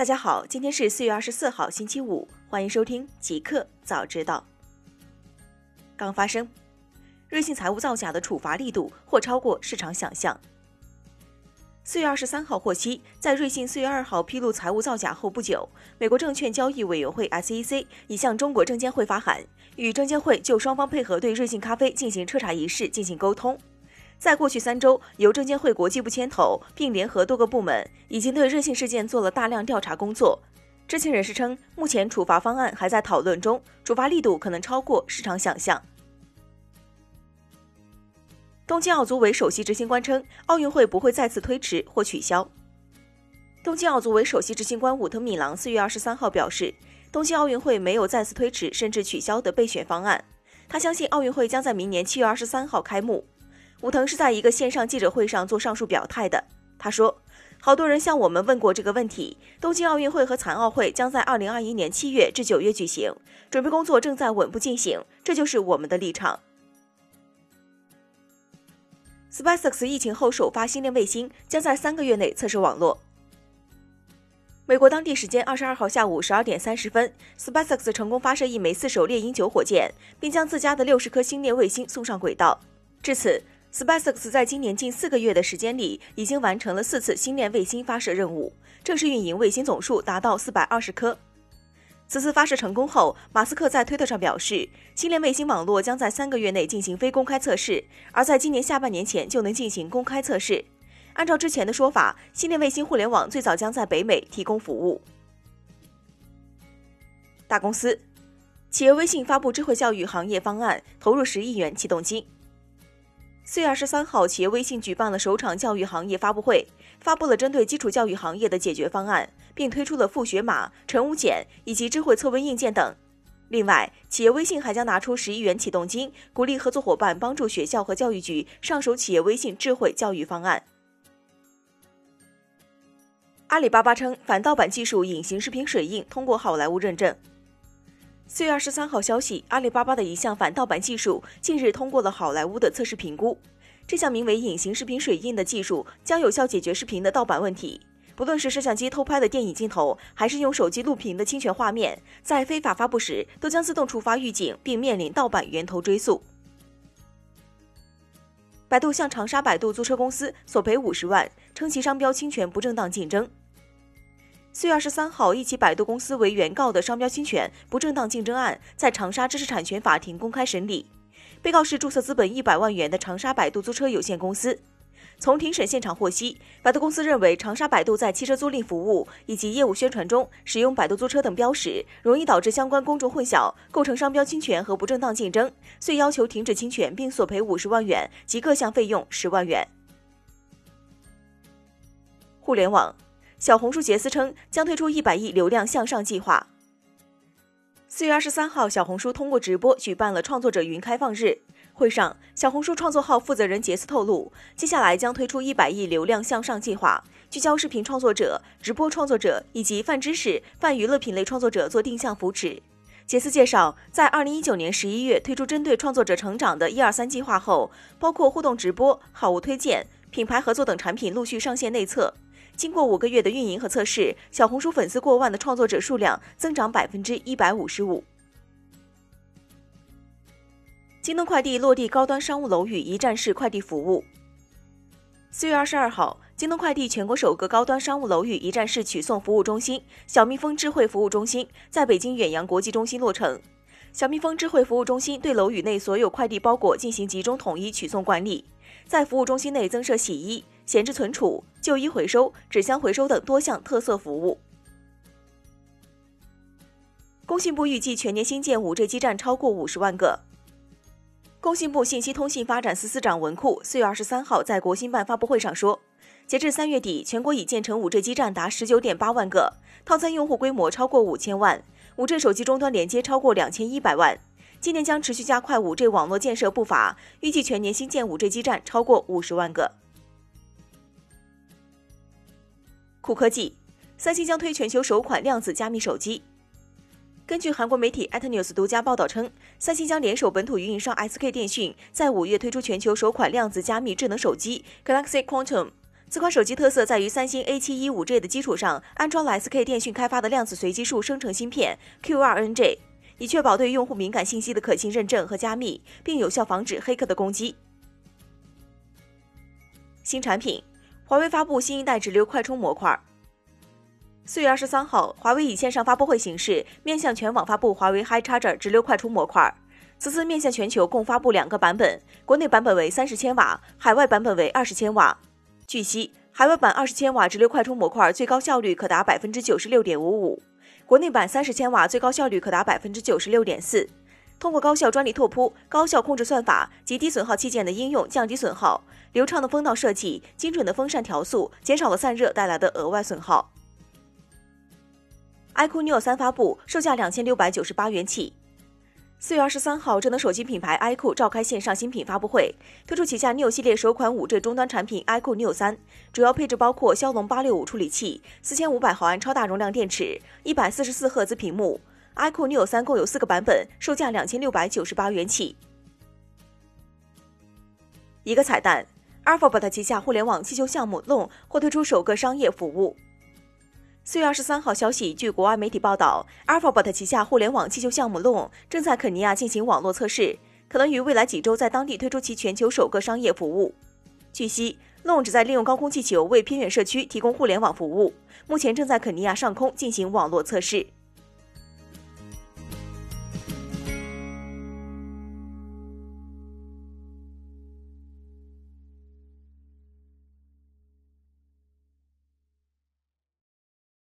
大家好，今天是四月二十四号，星期五，欢迎收听极客早知道。刚发生，瑞幸财务造假的处罚力度或超过市场想象。四月二十三号获悉，在瑞幸四月二号披露财务造假后不久，美国证券交易委员会 SEC 已向中国证监会发函，与证监会就双方配合对瑞幸咖啡进行彻查一事进行沟通。在过去三周，由证监会国际部牵头，并联合多个部门，已经对瑞幸事件做了大量调查工作。知情人士称，目前处罚方案还在讨论中，处罚力度可能超过市场想象。东京奥组委首席执行官称，奥运会不会再次推迟或取消。东京奥组委首席执行官武藤敏郎四月二十三号表示，东京奥运会没有再次推迟甚至取消的备选方案，他相信奥运会将在明年七月二十三号开幕。武藤是在一个线上记者会上做上述表态的。他说：“好多人向我们问过这个问题。东京奥运会和残奥会将在二零二一年七月至九月举行，准备工作正在稳步进行，这就是我们的立场。” SpaceX 疫情后首发星链卫星将在三个月内测试网络。美国当地时间二十二号下午十二点三十分，SpaceX 成功发射一枚四手猎鹰九火箭，并将自家的六十颗星链卫星送上轨道。至此。SpaceX 在今年近四个月的时间里，已经完成了四次星链卫星发射任务，正式运营卫星总数达到四百二十颗。此次发射成功后，马斯克在推特上表示，星链卫星网络将在三个月内进行非公开测试，而在今年下半年前就能进行公开测试。按照之前的说法，星链卫星互联网最早将在北美提供服务。大公司，企业微信发布智慧教育行业方案，投入十亿元启动金。四月二十三号，企业微信举办了首场教育行业发布会，发布了针对基础教育行业的解决方案，并推出了复学码、乘务检以及智慧测温硬件等。另外，企业微信还将拿出十亿元启动金，鼓励合作伙伴帮助学校和教育局上手企业微信智慧教育方案。阿里巴巴称，反盗版技术隐形视频水印通过好莱坞认证。四月二十三号消息，阿里巴巴的一项反盗版技术近日通过了好莱坞的测试评估。这项名为“隐形视频水印”的技术将有效解决视频的盗版问题。不论是摄像机偷拍的电影镜头，还是用手机录屏的侵权画面，在非法发布时都将自动触发预警，并面临盗版源头追溯。百度向长沙百度租车公司索赔五十万，称其商标侵权不正当竞争。四月二十三号，一起百度公司为原告的商标侵权不正当竞争案在长沙知识产权法庭公开审理，被告是注册资本一百万元的长沙百度租车有限公司。从庭审现场获悉，百度公司认为长沙百度在汽车租赁服务以及业务宣传中使用百度租车等标识，容易导致相关公众混淆，构成商标侵权和不正当竞争，遂要求停止侵权并索赔五十万元及各项费用十万元。互联网。小红书杰斯称将推出一百亿流量向上计划。四月二十三号，小红书通过直播举办了创作者云开放日。会上，小红书创作号负责人杰斯透露，接下来将推出一百亿流量向上计划，聚焦视频创作者、直播创作者以及泛知识、泛娱乐品类创作者做定向扶持。杰斯介绍，在二零一九年十一月推出针对创作者成长的一二三计划后，包括互动直播、好物推荐、品牌合作等产品陆续上线内测。经过五个月的运营和测试，小红书粉丝过万的创作者数量增长百分之一百五十五。京东快递落地高端商务楼宇一站式快递服务。四月二十二号，京东快递全国首个高端商务楼宇一站式取送服务中心——小蜜蜂智慧服务中心，在北京远洋国际中心落成。小蜜蜂智慧服务中心对楼宇内所有快递包裹进行集中统一取送管理，在服务中心内增设洗衣。闲置存储、旧衣回收、纸箱回收等多项特色服务。工信部预计全年新建 5G 基站超过五十万个。工信部信息通信发展司司长文库四月二十三号在国新办发布会上说，截至三月底，全国已建成 5G 基站达十九点八万个，套餐用户规模超过五千万，5G 手机终端连接超过两千一百万。今年将持续加快 5G 网络建设步伐，预计全年新建 5G 基站超过五十万个。酷科技，三星将推全球首款量子加密手机。根据韩国媒体 atnews 独家报道称，三星将联手本土运营商 SK 电讯，在五月推出全球首款量子加密智能手机 Galaxy Quantum。此款手机特色在于三星 A71 5G 的基础上，安装了 SK 电讯开发的量子随机数生成芯片 Q2NG，以确保对用户敏感信息的可信认证和加密，并有效防止黑客的攻击。新产品，华为发布新一代直流快充模块。四月二十三号，华为以线上发布会形式面向全网发布华为 HiCharger 直流快充模块。此次面向全球共发布两个版本，国内版本为三十千瓦，海外版本为二十千瓦。据悉，海外版二十千瓦直流快充模块最高效率可达百分之九十六点五五，国内版三十千瓦最高效率可达百分之九十六点四。通过高效专利拓扑、高效控制算法及低损耗器件的应用，降低损耗；流畅的风道设计、精准的风扇调速，减少了散热带来的额外损耗。iQOO Neo 三发布，售价两千六百九十八元起。四月二十三号，智能手机品牌 iQOO 召开线上新品发布会，推出旗下 Neo 系列首款五 G 终端产品 iQOO Neo 三，主要配置包括骁龙八六五处理器、四千五百毫安超大容量电池、一百四十四赫兹屏幕。iQOO Neo 三共有四个版本，售价两千六百九十八元起。一个彩蛋，Alphabet 旗下互联网气球项目 Loon 或推出首个商业服务。四月二十三号消息，据国外媒体报道，Alphabet 旗下互联网气球项目 Loon 正在肯尼亚进行网络测试，可能于未来几周在当地推出其全球首个商业服务。据悉，Loon 旨在利用高空气球为偏远社区提供互联网服务，目前正在肯尼亚上空进行网络测试。